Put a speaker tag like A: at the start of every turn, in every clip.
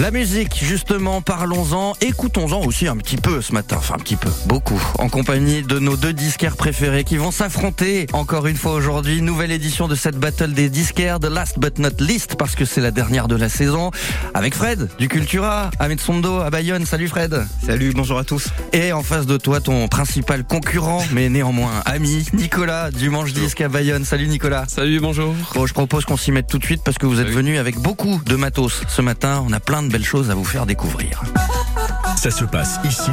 A: La musique, justement, parlons-en, écoutons-en aussi un petit peu ce matin, enfin un petit peu, beaucoup, en compagnie de nos deux disquaires préférés qui vont s'affronter encore une fois aujourd'hui. Nouvelle édition de cette battle des disquaires, de Last But Not Least, parce que c'est la dernière de la saison, avec Fred du Cultura, Ahmed Sondo à Bayonne. Salut Fred.
B: Salut, bonjour à tous.
A: Et en face de toi, ton principal concurrent, mais néanmoins ami, Nicolas du Manche Disque à Bayonne. Salut Nicolas.
C: Salut, bonjour.
A: Bon, je propose qu'on s'y mette tout de suite parce que vous êtes venu avec beaucoup de matos ce matin. On a plein de belles choses à vous faire découvrir.
D: Ça se passe ici,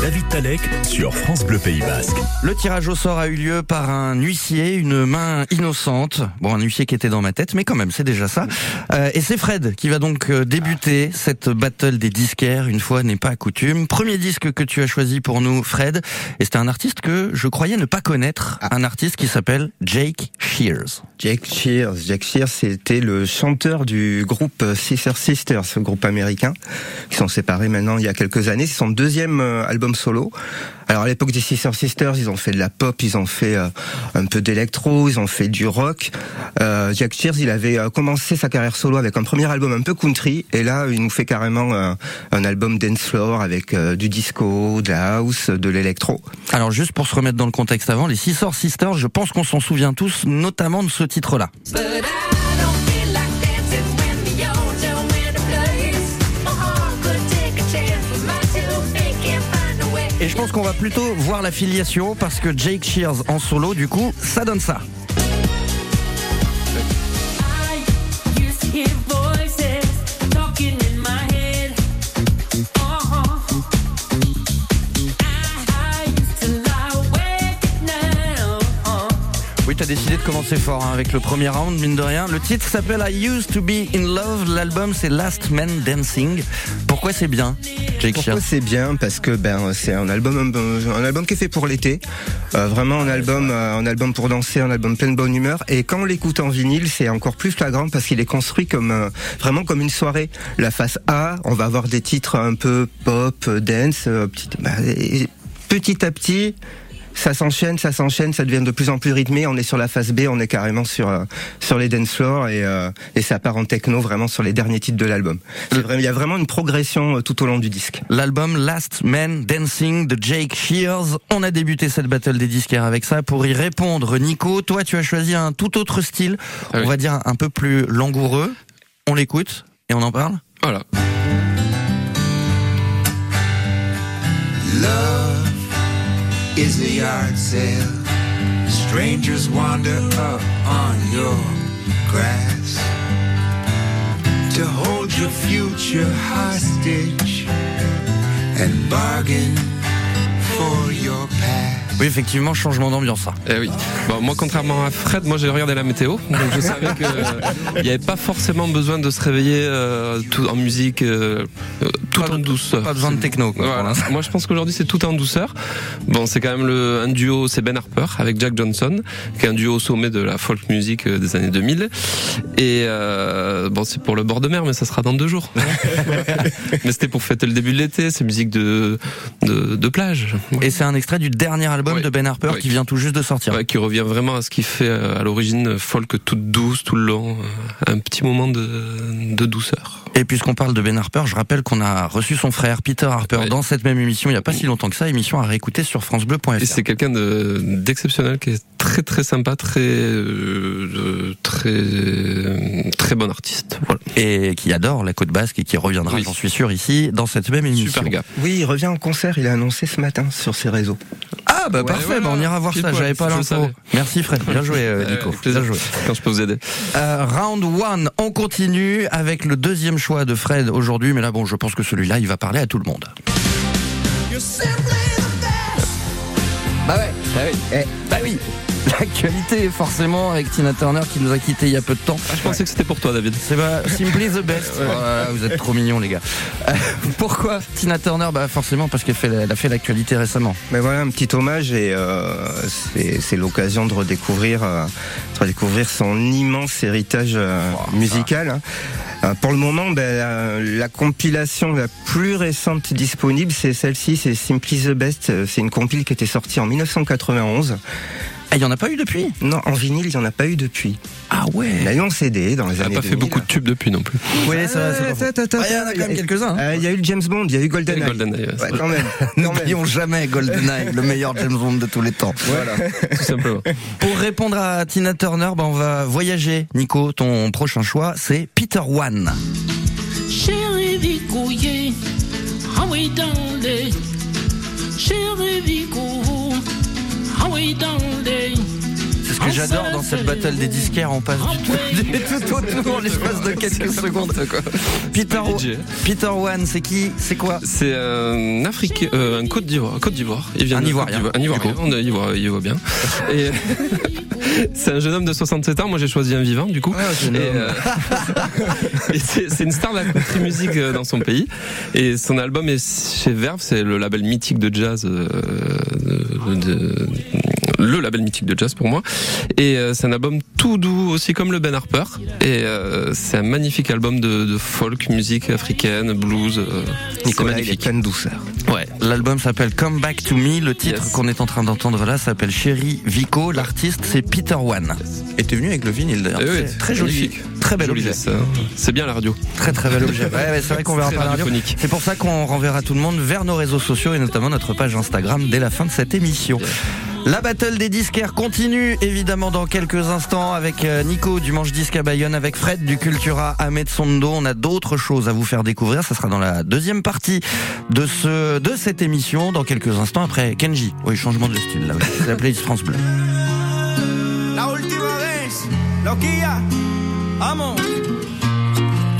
D: David Talek sur France Bleu Pays Basque.
A: Le tirage au sort a eu lieu par un huissier, une main innocente. Bon, un huissier qui était dans ma tête, mais quand même, c'est déjà ça. Euh, et c'est Fred qui va donc euh, débuter cette battle des disquaires, une fois n'est pas coutume. Premier disque que tu as choisi pour nous, Fred, et c'était un artiste que je croyais ne pas connaître, un artiste qui s'appelle Jake Shears.
B: Jake Shears. Jake Shears, c'était le chanteur du groupe Sister Sisters, ce groupe américain, qui sont séparés maintenant il y a quelques années. C'est son deuxième euh, album solo. Alors à l'époque des Sister Sisters, ils ont fait de la pop, ils ont fait euh, un peu d'électro, ils ont fait du rock. Euh, Jack Shears, il avait euh, commencé sa carrière solo avec un premier album un peu country, et là il nous fait carrément un, un album dance floor avec euh, du disco, de la house, de l'électro.
A: Alors juste pour se remettre dans le contexte avant, les Sister Sisters, je pense qu'on s'en souvient tous, notamment de ce titre-là.
E: But I don't
A: Et je pense qu'on va plutôt voir la filiation parce que Jake Shears en solo, du coup, ça donne ça. T'as décidé de commencer fort hein, avec le premier round, mine de rien. Le titre s'appelle I Used to Be in Love. L'album, c'est Last Man Dancing. Pourquoi c'est bien, Jake
B: Pourquoi c'est bien Parce que ben c'est un album un, un album qui est fait pour l'été, Euh, vraiment un album euh, un album pour danser, un album plein de bonne humeur. Et quand on l'écoute en vinyle, c'est encore plus flagrant parce qu'il est construit comme euh, vraiment comme une soirée. La face A, on va avoir des titres un peu pop, dance, euh, petit, bah, et petit à petit. Ça s'enchaîne, ça s'enchaîne, ça devient de plus en plus rythmé. On est sur la face B, on est carrément sur euh, sur les dance floors et euh, et ça part en techno vraiment sur les derniers titres de l'album. Il y a vraiment une progression euh, tout au long du disque.
A: L'album Last Man Dancing de Jake Shears. On a débuté cette battle des disquaires avec ça. Pour y répondre, Nico, toi, tu as choisi un tout autre style.
C: Ah oui.
A: On va dire un peu plus langoureux. On l'écoute et on en parle.
C: Voilà.
F: Love is a yard sale. Strangers wander up on your grass to hold your future hostage and bargain for your past.
A: Oui, effectivement, changement d'ambiance, ça.
C: Eh oui. Bon, moi, contrairement à Fred, moi j'ai regardé la météo, donc je savais que euh, n'y avait pas forcément besoin de se réveiller euh, tout en musique, euh, tout
A: Pas
C: en douceur.
A: Pas besoin de techno, quoi,
C: Voilà. Moi, je pense qu'aujourd'hui c'est tout en douceur. Bon, c'est quand même le un duo, c'est Ben Harper avec Jack Johnson, qui est un duo au sommet de la folk music des années 2000. Et euh, bon, c'est pour le bord de mer, mais ça sera dans deux jours. mais c'était pour fêter le début de l'été. C'est musique de de, de plage.
A: Et c'est un extrait du dernier album De Ben Harper qui vient tout juste de sortir.
C: Ouais, qui revient vraiment à ce qu'il fait euh, à l'origine, folk toute douce tout le long, euh, un petit moment de, de douceur.
A: Et puisqu'on parle de Ben Harper, je rappelle qu'on a reçu son frère Peter Harper
C: Ouais.
A: dans cette même émission il n'y a pas si longtemps que ça, émission à réécouter sur francebleu.fr.
C: Et c'est quelqu'un de- d'exceptionnel, qui est très très sympa, très euh, euh, très très bon artiste. Voilà.
A: Et qui adore la côte basque et qui reviendra,
C: Oui.
A: j'en suis sûr, ici, dans cette même émission.
C: Super gars.
B: Oui, il revient en concert, il a annoncé ce matin sur ses réseaux.
A: Ah bah
C: Ouais,
A: parfait, bah, on ira voir ça, j'avais pas l'info. Merci Fred, bien joué euh, Nico. Bien joué.
C: Quand je peux vous aider.
A: Euh, round 1, on continue avec le deuxième choix de Fred aujourd'hui, mais là bon, je pense que celui-là, il va parler à tout le monde. Bah ouais, bah oui, eh, bah oui. L'actualité, forcément, avec Tina Turner qui nous a quittés il y a peu de temps.
C: Ah, je pensais que c'était pour toi, David.
A: C'est bah, simply the best. Voilà, vous êtes trop mignons, les gars. Euh, pourquoi Tina Turner Bah forcément parce qu'elle fait, la- elle a fait l'actualité récemment.
B: Mais voilà, un petit hommage et euh, c'est l'occasion de redécouvrir, euh, de redécouvrir son immense héritage euh, musical. hein. Pour le moment, ben, la, la compilation la plus récente disponible, c'est celle-ci, c'est Simply the Best. C'est une compile qui était sortie en 1991.
A: Ah, il y en a pas eu depuis?
B: Non, en vinyle, il n'y en a pas eu depuis.
A: Ah
B: Il y
A: ouais.
B: a eu en CD dans les
C: Il n'a
B: années
C: pas fait
B: 2000.
C: beaucoup de tubes depuis non plus.
A: Oui,
B: attends,
A: Ah, il y en a quand même quelques-uns. hein.
B: Euh, Il y a eu le James Bond, il y a eu GoldenEye.
C: GoldenEye, ouais,
B: quand même.
A: N'oublions jamais GoldenEye, le meilleur James Bond de tous les temps.
B: Voilà.
C: tout simplement.
A: Pour répondre à Tina Turner, ben on va voyager. Nico, ton prochain choix, c'est Peter One.
G: Chérie Vicouillé, ah oui dans les Chérie Vicou, ah oui dans les
A: C'est ce que j'adore dans cette battle des disquaires, on passe du tout, autour en l'espace de quelques secondes. Peter,
C: DJ.
A: Peter One, c'est qui? C'est quoi?
C: C'est un Afrique, euh, un Côte d'Ivoire, Côte d'Ivoire. Il vient
A: Un Ivoirien,
C: d'Ivoire. Un Ivoirien, il voit, il voit bien. Et c'est un jeune homme de 67 ans. Moi, j'ai choisi un vivant, du coup. et euh, et c'est une star de la country music euh, dans son pays. Et son album est chez Verve, c'est le label mythique de jazz, euh, de- de- le label mythique de jazz pour moi. Et euh, c'est un album tout doux, aussi comme le Ben Harper. Et euh, c'est un magnifique album de, de folk, musique africaine, blues. euh,
B: Nicolas, il est
C: magnifique.
B: plein de douceur.
C: Ouais.
A: L'album s'appelle Come Back to Me. Le titre
C: Yes.
A: qu'on est en train d'entendre là s'appelle Chérie Vico. L'artiste, c'est Peter One. Et t'es venu avec le vinyle d'ailleurs.
C: Eh oui,
A: très joli.
C: magnifique.
A: Très bel objet.
C: C'est bien la radio.
A: Très très bel objet. Ouais, ouais, c'est vrai qu'on verra pas la radio. C'est pour ça qu'on renverra tout le monde vers nos réseaux sociaux et notamment notre page Instagram dès la fin de cette émission. La battle des disquaires continue évidemment dans quelques instants avec euh, Nico du Manche Disque à Bayonne, avec Fred du Cultura à Metsondo. On a d'autres choses à vous faire découvrir. Ça sera dans la deuxième partie de ce de cette émission dans quelques instants après Kenji. Oui, changement de style là. C'est la playlist France Bleu.
H: La vez, loquilla.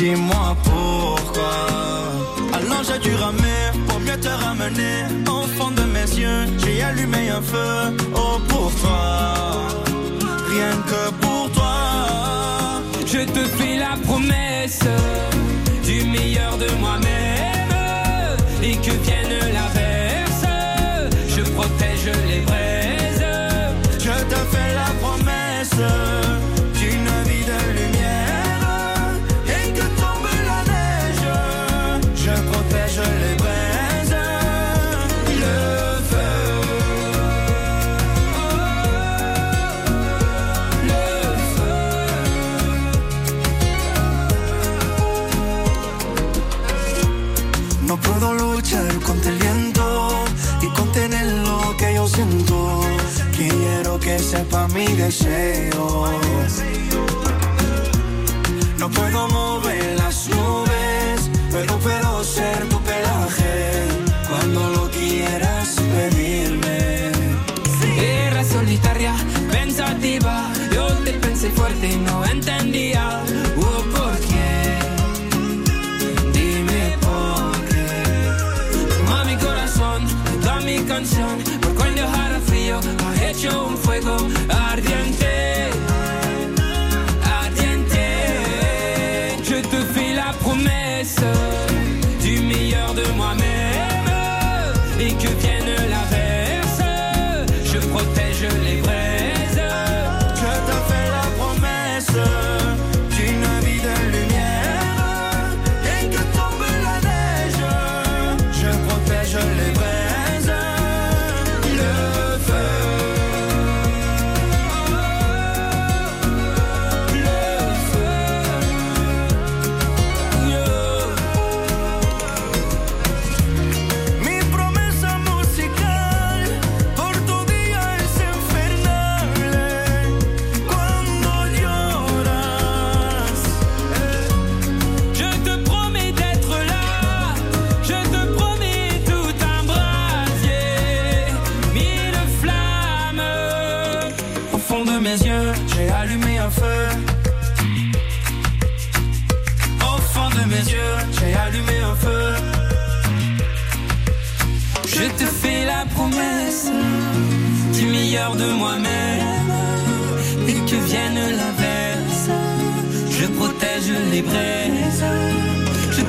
H: Dis-moi pourquoi. Alors j'ai dû ramer pour mieux te ramener. Au fond de mes yeux, j'ai allumé un feu. Oh pour toi, rien que pour toi.
I: Je te fais la promesse du meilleur de moi-même et que vienne l'averse, je protège les braises.
H: Je te fais la promesse deseo. No puedo mover las nubes, pero puedo ser tu pelaje cuando lo quieras pedirme.
I: Era solitaria, pensativa, yo te pensé fuerte y no entendía oh, por qué. Dime por qué. Toma mi corazón, toda mi canción, por cuando hará frío, ha hecho un fuego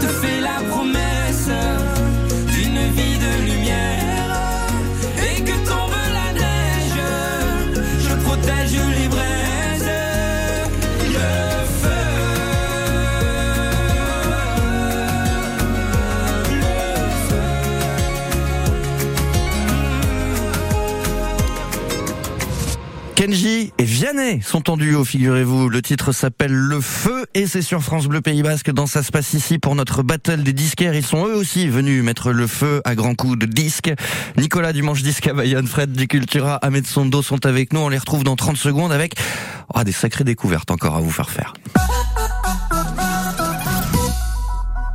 I: Je te
A: Vianney sont en duo, figurez-vous. Le titre s'appelle Le Feu et c'est sur France Bleu Pays Basque dans Ça se passe ici pour notre battle des disquaires. Ils sont eux aussi venus mettre le feu à grands coups de disques. Nicolas du Manche Disque à Bayonne, Fred du Cultura, Ahmed Sondo sont avec nous. On les retrouve dans 30 secondes avec ah, des sacrées découvertes encore à vous faire faire.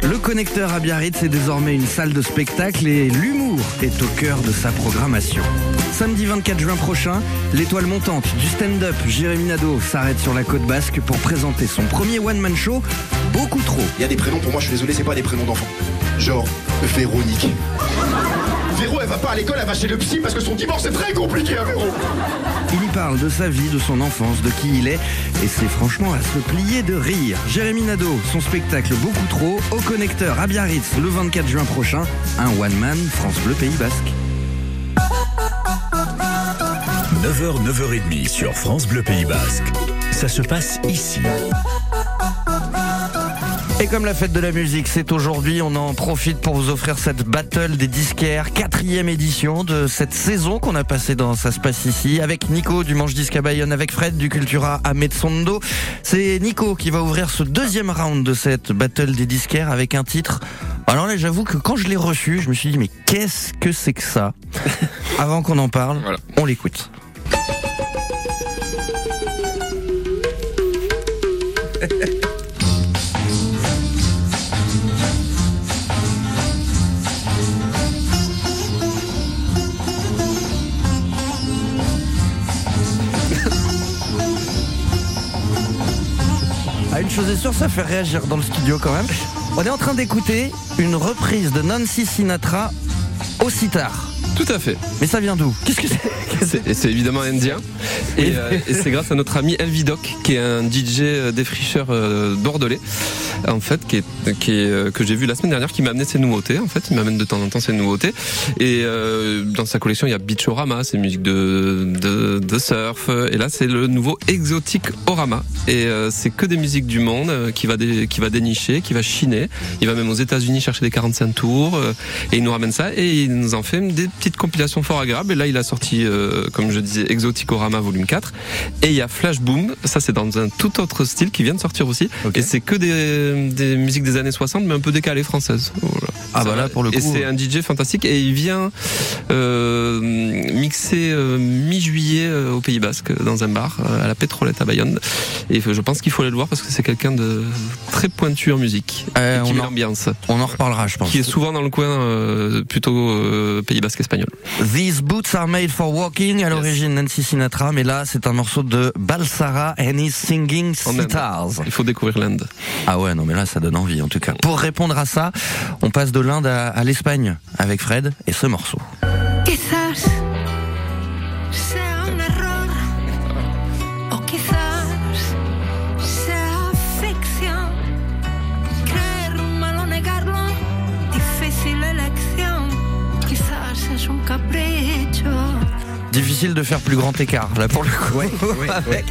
A: Le connecteur à Biarritz est désormais une salle de spectacle et l'humour est au cœur de sa programmation. Samedi 24 juin prochain, l'étoile montante du stand-up Jérémy Nadeau s'arrête sur la côte basque pour présenter son premier one-man show, beaucoup trop.
J: Il y a des prénoms, pour moi, je suis désolé, c'est pas des prénoms d'enfants. Genre, Véronique. Véro, elle va pas à l'école, elle va chez le psy parce que son divorce est très compliqué, hein, Véro.
A: Il y parle de sa vie, de son enfance, de qui il est, et c'est franchement à se plier de rire. Jérémy Nadeau, son spectacle beaucoup trop, au connecteur à Biarritz le 24 juin prochain, un one-man France Bleu Pays Basque.
D: 9h, 9h30 sur France Bleu Pays Basque. Ça se passe ici.
A: Et comme la fête de la musique, c'est aujourd'hui, on en profite pour vous offrir cette battle des disquaires, quatrième édition de cette saison qu'on a passée dans Ça se passe ici, avec Nico du Manche Disque à Bayonne, avec Fred du Cultura à Metsondo. C'est Nico qui va ouvrir ce deuxième round de cette battle des disquaires avec un titre. Alors là, j'avoue que quand je l'ai reçu, je me suis dit, mais qu'est-ce que c'est que ça Avant qu'on en parle,
C: Voilà.
A: on l'écoute. Ah, une chose est sûre, ça fait réagir dans le studio quand même. On est en train d'écouter une reprise de Nancy Sinatra au sitar.
C: Tout à fait.
A: Mais ça vient d'où? Qu'est-ce que c'est?
C: C'est et c'est évidemment indien. Et, euh, et c'est grâce à notre ami Elvidoc, qui est un DJ euh, défricheur euh, bordelais, en fait, qui est, qui est, que j'ai vu la semaine dernière, qui m'a amené ses nouveautés. En fait, il m'amène de temps en temps ses nouveautés. Et euh, dans sa collection, il y a Beachorama, c'est musique de, de, de surf. Et là, c'est le nouveau Exotic Orama. Et c'est que des musiques du monde qui va dé- qui va dénicher, qui va chiner. Il va même aux États-Unis chercher des 45 tours et il nous ramène ça et il nous en fait des petites compilations fort agréables. Et là, il a sorti, euh, comme je disais, Exoticorama volume 4 et il y a Flash Boom. Ça, c'est dans un tout autre style qui vient de sortir aussi. Et c'est que des, des musiques des années 60, mais un peu décalées françaises. Voilà.
A: Ah bah là, pour le
C: Et
A: coup,
C: c'est un DJ fantastique et il vient euh, mixer euh, mi-juillet euh, au Pays Basque dans un bar euh, à la Pétrolette à Bayonne. Et je pense qu'il faut aller le voir parce que c'est quelqu'un de très pointu en musique
A: Euh,
C: et qui
A: on
C: met
A: en-
C: l'ambiance.
A: On en reparlera, je pense.
C: Qui est souvent dans le coin euh, plutôt euh, Pays Basque espagnol.
A: These boots are made for walking. À l'origine, Nancy Sinatra, mais là, c'est un morceau de Balsara and his singing sitars.
C: Il faut découvrir l'Inde.
A: Ah ouais, non, mais là, ça donne envie, en tout cas. Pour répondre à ça, on passe de l'Inde à, à l'Espagne avec Fred et ce morceau.
E: Quizás
A: Difficile de faire plus grand écart, là, pour le coup. avec,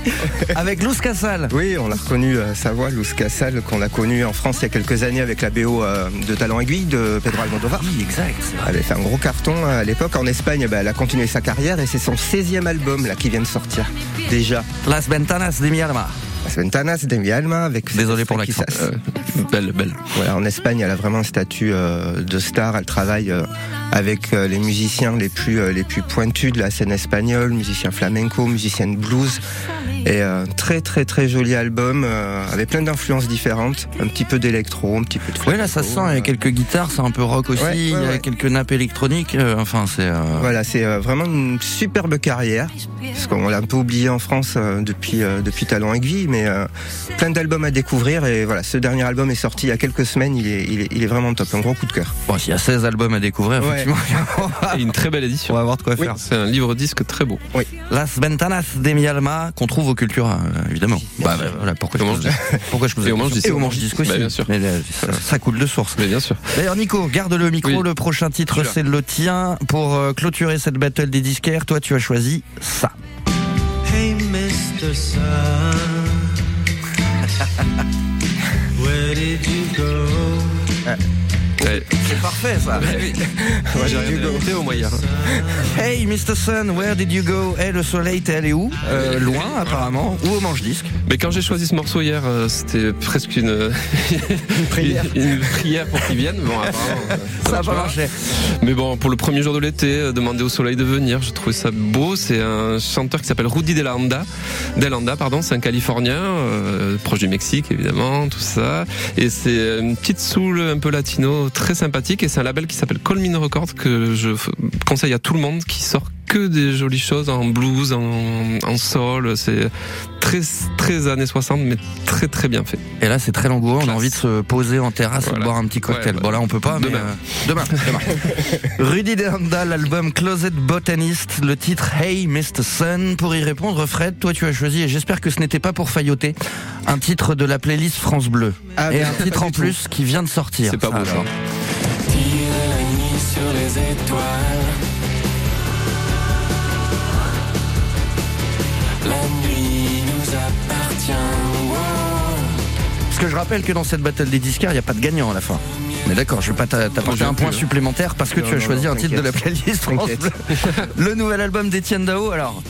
A: avec Luz Casal.
B: Oui, on l'a reconnu à sa voix, Luz Casal, qu'on a connu en France il y a quelques années avec la BO euh, de Talent Aiguille de Pedro Almodovar.
A: Oui, exact.
B: Elle avait fait un gros carton euh, à l'époque. En Espagne, bah, elle a continué sa carrière et c'est son 16e album là, qui vient de sortir. Déjà.
A: Las Ventanas de mi alma.
B: Ventanas de mi alma avec
A: Désolé pour l'accent.
C: Euh, belle, belle.
B: Voilà, en Espagne, elle a vraiment un statut euh, de star. Elle travaille euh, avec euh, les musiciens les plus les plus pointus de la scène espagnole, musiciens flamenco, musiciennes blues. Et très très très joli album avec plein d'influences différentes, un petit peu d'électro, un petit peu de
A: Ouais, là, ça se sent, il y a quelques guitares, c'est un peu rock aussi,
B: Ouais, ouais,
A: il y a
B: ouais.
A: quelques nappes électroniques, enfin, c'est...
B: Voilà, c'est vraiment une superbe carrière. Parce qu'on l'a un peu oublié en France depuis depuis Talent Aiguille, mais euh, plein d'albums à découvrir. Et voilà, ce dernier album est sorti il y a quelques semaines. Il est il est, il est vraiment top, un gros coup de cœur.
A: Bon, s'il y a 16 albums à découvrir,
B: Ouais.
A: effectivement, on
C: Et une très belle
A: on
C: édition.
A: va voir de quoi
B: Oui.
A: faire.
C: C'est un livre disque très beau.
B: Oui.
A: Las Ventanas de mi alma, qu'on trouve au Cultura, euh, évidemment. Bah, bah, voilà, pourquoi je
C: Manche
A: pose- pourquoi je pose
C: Et au Manche
A: question.
C: Disque.
A: Et au Manche Disque aussi.
C: Bah, bien sûr.
A: Mais, euh, ça, ça coule de source.
C: Mais bien sûr.
A: D'ailleurs, Nico, garde le micro.
C: Oui.
A: Le prochain titre, c'est le tien. Pour euh, clôturer cette battle des disquaires, toi, tu as choisi ça.
H: Hey, Mr. Sun, where did you go?
C: Uh, Ouais.
A: C'est parfait, ça.
C: Moi, j'ai rien au moyen.
A: Hey, Mr. Sun, where did you go? Hey, le soleil, t'es allé où? Euh, Loin, apparemment, ou au manche disque?
C: Mais quand j'ai choisi ce morceau hier, euh, c'était presque une,
B: prière.
C: une prière pour qu'il vienne. Bon, apparemment,
A: Ça a
C: marche
A: pas marché.
C: Mais bon, pour le premier jour de l'été, euh, demander au soleil de venir, je trouvais ça beau. C'est un chanteur qui s'appelle Rudy Delanda. Delanda, pardon, c'est un Californien, euh, proche du Mexique évidemment, tout ça. Et c'est une petite soul un peu latino, très sympathique. Et c'est un label qui s'appelle Colmin Records que je conseille à tout le monde, qui sort que des jolies choses en blues, en, en soul. C'est très très années 60, mais très très bien fait.
A: Et là, c'est très langoureux. On a envie de se poser en terrasse et de boire un petit cocktail.
C: Ouais,
A: bon, là, on peut pas, mais
C: Demain.
A: euh, demain. demain. Rudy Delanda, l'album Closet Botanist, le titre Hey Mr. Sun. Pour y répondre, Fred, toi, tu as choisi, et j'espère que ce n'était pas pour failloter, un titre de la playlist France Bleu.
B: Ah,
A: et un titre en
B: tout.
A: plus qui vient de sortir.
C: C'est pas
A: Ça,
C: beau, ça.
A: alors.
H: Tirer la nuit sur les étoiles.
A: Que je rappelle que dans cette battle des disquaires, il n'y a pas de gagnant à la fin. Mais d'accord, je vais pas t'a- t'apporter un point supplémentaire parce que
B: Non,
A: tu as
B: non,
A: choisi
B: non,
A: un titre de la playlist France
B: T'inquiète.
A: Bleu. Le nouvel album d'Etienne Dao, alors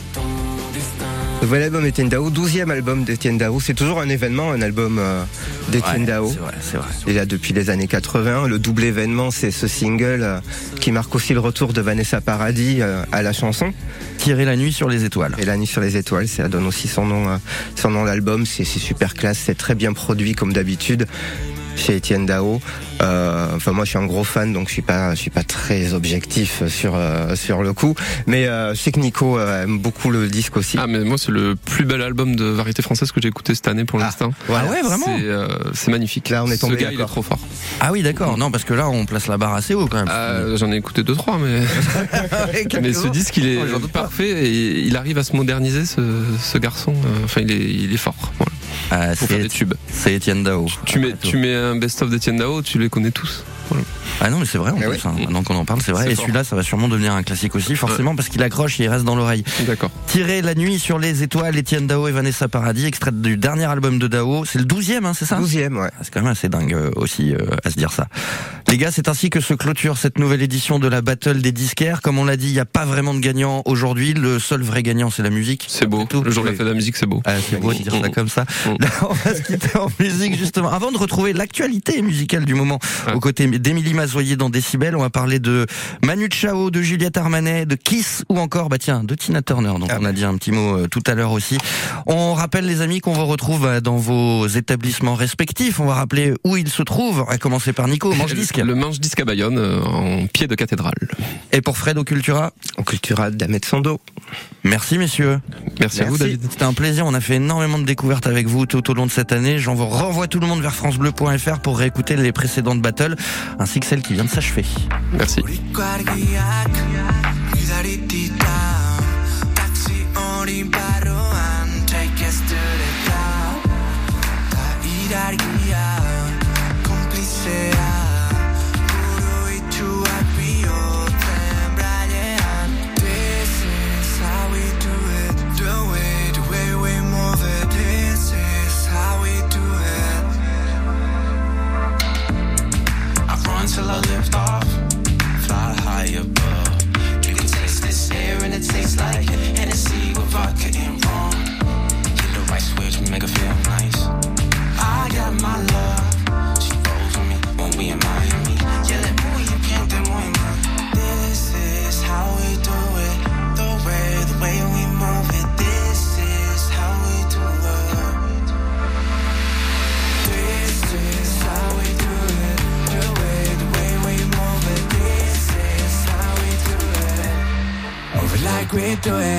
B: nouvel album d'Etienne Dao, 12e album d'Etienne Dao. C'est toujours un événement, un album euh, d'Etienne
A: Ouais,
B: Dao.
A: C'est vrai, c'est vrai.
B: Il est là depuis les années 80. Le double événement, c'est ce single euh, qui marque aussi le retour de Vanessa Paradis euh, à la chanson.
A: Tirer la nuit sur les étoiles.
B: Et La nuit sur les étoiles, ça donne aussi son nom, son nom d'album. C'est c'est super classe, c'est très bien produit comme d'habitude chez Étienne Dao. Euh, enfin moi je suis un gros fan donc je suis pas je suis pas très objectif sur euh, sur le coup mais euh, je sais que Nico euh, aime beaucoup le disque aussi.
C: Ah mais moi c'est le plus bel album de variété française que j'ai écouté cette année pour l'instant.
A: Ah ouais, vraiment
C: C'est euh, c'est magnifique.
B: Là, on est
C: Ce
B: tombé
C: gars il est trop fort.
A: Ah oui, d'accord. Non, parce que là, on place la barre assez haut quand même.
C: Euh, J'en ai écouté deux trois mais mais ce disque il est
A: Oh,
C: parfait et il arrive à se moderniser ce, ce garçon. Enfin il est il est fort. Voilà.
A: Ah,
C: Pour faire des
A: c'est Étienne Dao.
C: Tu mets tu mets un best-of d'Etienne Dao, tu les connais tous. Voilà.
A: Ah non, mais c'est vrai, en
B: Ah
A: plus.
B: ouais.
A: hein. Maintenant qu'on en parle, c'est vrai. Et celui-là, ça va sûrement devenir un classique aussi, forcément, parce qu'il accroche et il reste dans l'oreille.
C: D'accord.
A: Tirer la nuit sur les étoiles, Étienne Dao et Vanessa Paradis, extrait du dernier album de Dao. C'est le douzième, hein, c'est ça
B: 12e ouais.
A: Ah, C'est quand même assez dingue euh, aussi euh, à se dire ça. Les gars, c'est ainsi que se clôture cette nouvelle édition de la Battle des disquaires. Comme on l'a dit, il n'y a pas vraiment de gagnant aujourd'hui. Le seul vrai gagnant, c'est la musique.
C: C'est beau.
A: tout.
C: Le jour de la fête de la musique c'est beau.
A: Ah, c'est beau de dire ça comme ça.
C: Mm.
A: Là, on va se quitter en musique justement. Avant de retrouver l'actualité musicale du moment,
C: Ah.
A: aux côtés d'Émilie Mazoyer dans Décibel, on va parler de Manu Chao, de Juliette Armanet, de Kiss ou encore, bah tiens, de Tina Turner. Donc
B: Ah.
A: on a dit un petit mot euh, tout à l'heure aussi. On rappelle les amis qu'on vous retrouve euh, dans vos établissements respectifs. On va rappeler où ils se trouvent. On va commencer par Nico, au manche disque.
C: Le manche disque à Bayonne euh, en pied de cathédrale.
A: Et pour Fred au Cultura?
B: Au Cultura d'Ahmed Sando.
A: Merci messieurs.
C: Merci, à vous. David.
A: C'était un plaisir. On a fait énormément de découvertes avec vous tout au long de cette année. J'en vous renvoie tout le monde vers francebleu.fr pour réécouter les précédentes battles ainsi que celle qui vient de s'achever.
C: Merci.
H: Do it.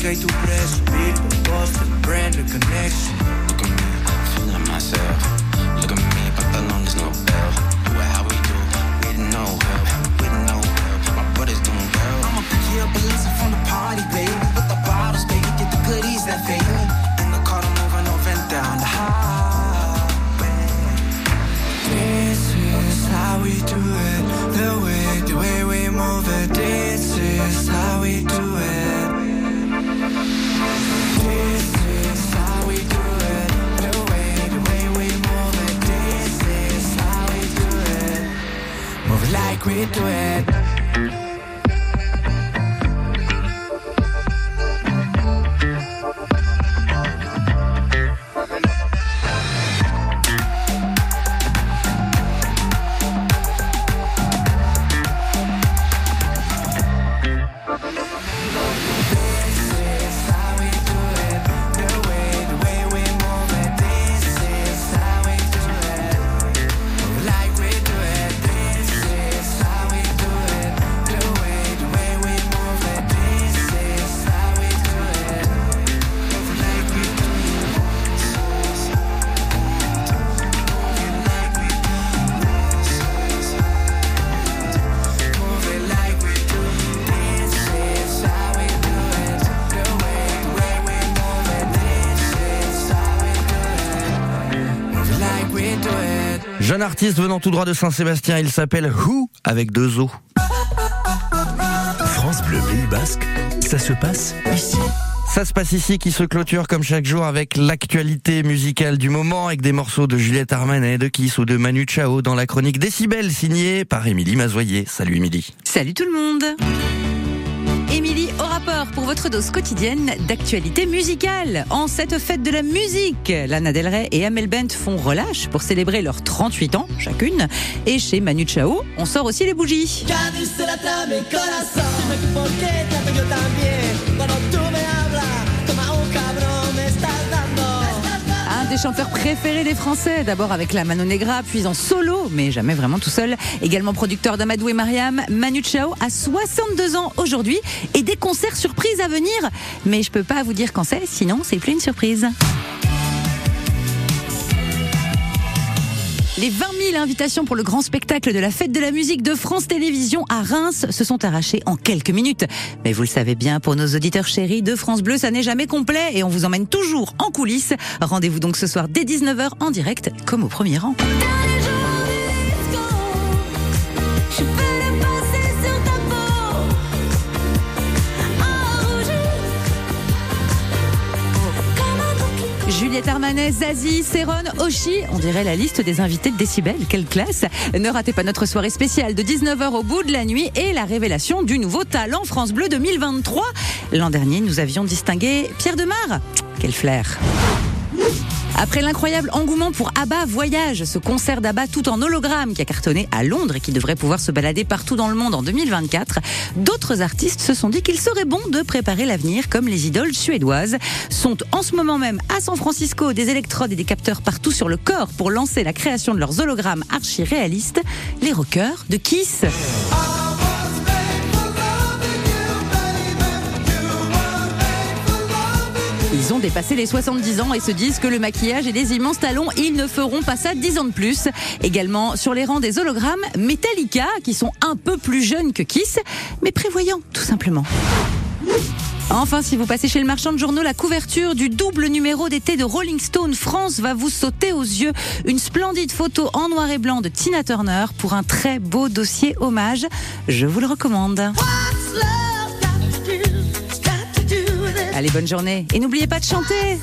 H: I came through press people, boss, the brand, the connection.
K: agree to it
A: Jeune artiste venant tout droit de Saint-Sébastien, il s'appelle Who avec deux O.
D: France Bleu Pays Basque, ça se passe ici.
A: Ça se passe ici qui se clôture comme chaque jour avec l'actualité musicale du moment avec des morceaux de Juliette Armanet, de Kiss ou de Manu Chao dans la chronique Décibel signée par Émilie Mazoyer. Salut Émilie.
L: Salut tout le monde pour votre dose quotidienne d'actualité musicale. En cette fête de la musique, Lana Del Rey et Amel Bent font relâche pour célébrer leurs 38 ans chacune. Et chez Manu Chao, on sort aussi les bougies. Des chanteurs préférés des Français, d'abord avec la Mano Negra, puis en solo, mais jamais vraiment tout seul. Également producteur d'Amadou et Mariam, Manu Chao a 62 ans aujourd'hui et des concerts surprises à venir. Mais je peux pas vous dire quand c'est, sinon c'est plus une surprise. Les 20 000 invitations pour le grand spectacle de la fête de la musique de France Télévisions à Reims se sont arrachées en quelques minutes. Mais vous le savez bien, pour nos auditeurs chéris de France Bleu, ça n'est jamais complet et on vous emmène toujours en coulisses. Rendez-vous donc ce soir dès 19h en direct, comme au premier rang. Juliette Armanet, Zazie, Oshi, on dirait la liste des invités de Décibel, quelle classe Ne ratez pas notre soirée spéciale de 19h au bout de la nuit et la révélation du nouveau talent France Bleu 2023. L'an dernier, nous avions distingué Pierre Demar. Quel flair après l'incroyable engouement pour ABBA Voyage, ce concert d'ABBA tout en hologramme qui a cartonné à Londres et qui devrait pouvoir se balader partout dans le monde en 2024, d'autres artistes se sont dit qu'il serait bon de préparer l'avenir comme les idoles suédoises sont en ce moment même à San Francisco des électrodes et des capteurs partout sur le corps pour lancer la création de leurs hologrammes archi-réalistes, les rockers de Kiss. Ont dépassé les 70 ans et se disent que le maquillage et les immenses talons, ils ne feront pas ça 10 ans de plus. Également sur les rangs des hologrammes, Metallica, qui sont un peu plus jeunes que Kiss, mais prévoyants, tout simplement. Enfin, si vous passez chez le marchand de journaux, la couverture du double numéro d'été de Rolling Stone France va vous sauter aux yeux. Une splendide photo en noir et blanc de Tina Turner pour un très beau dossier hommage. Je vous le recommande. Allez, bonne journée. Et n'oubliez pas de chanter.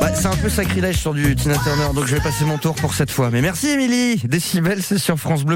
A: Bah, c'est un peu sacrilège sur du Tina Turner, donc je vais passer mon tour pour cette fois. Mais merci Émilie. Décibel, c'est sur France Bleu.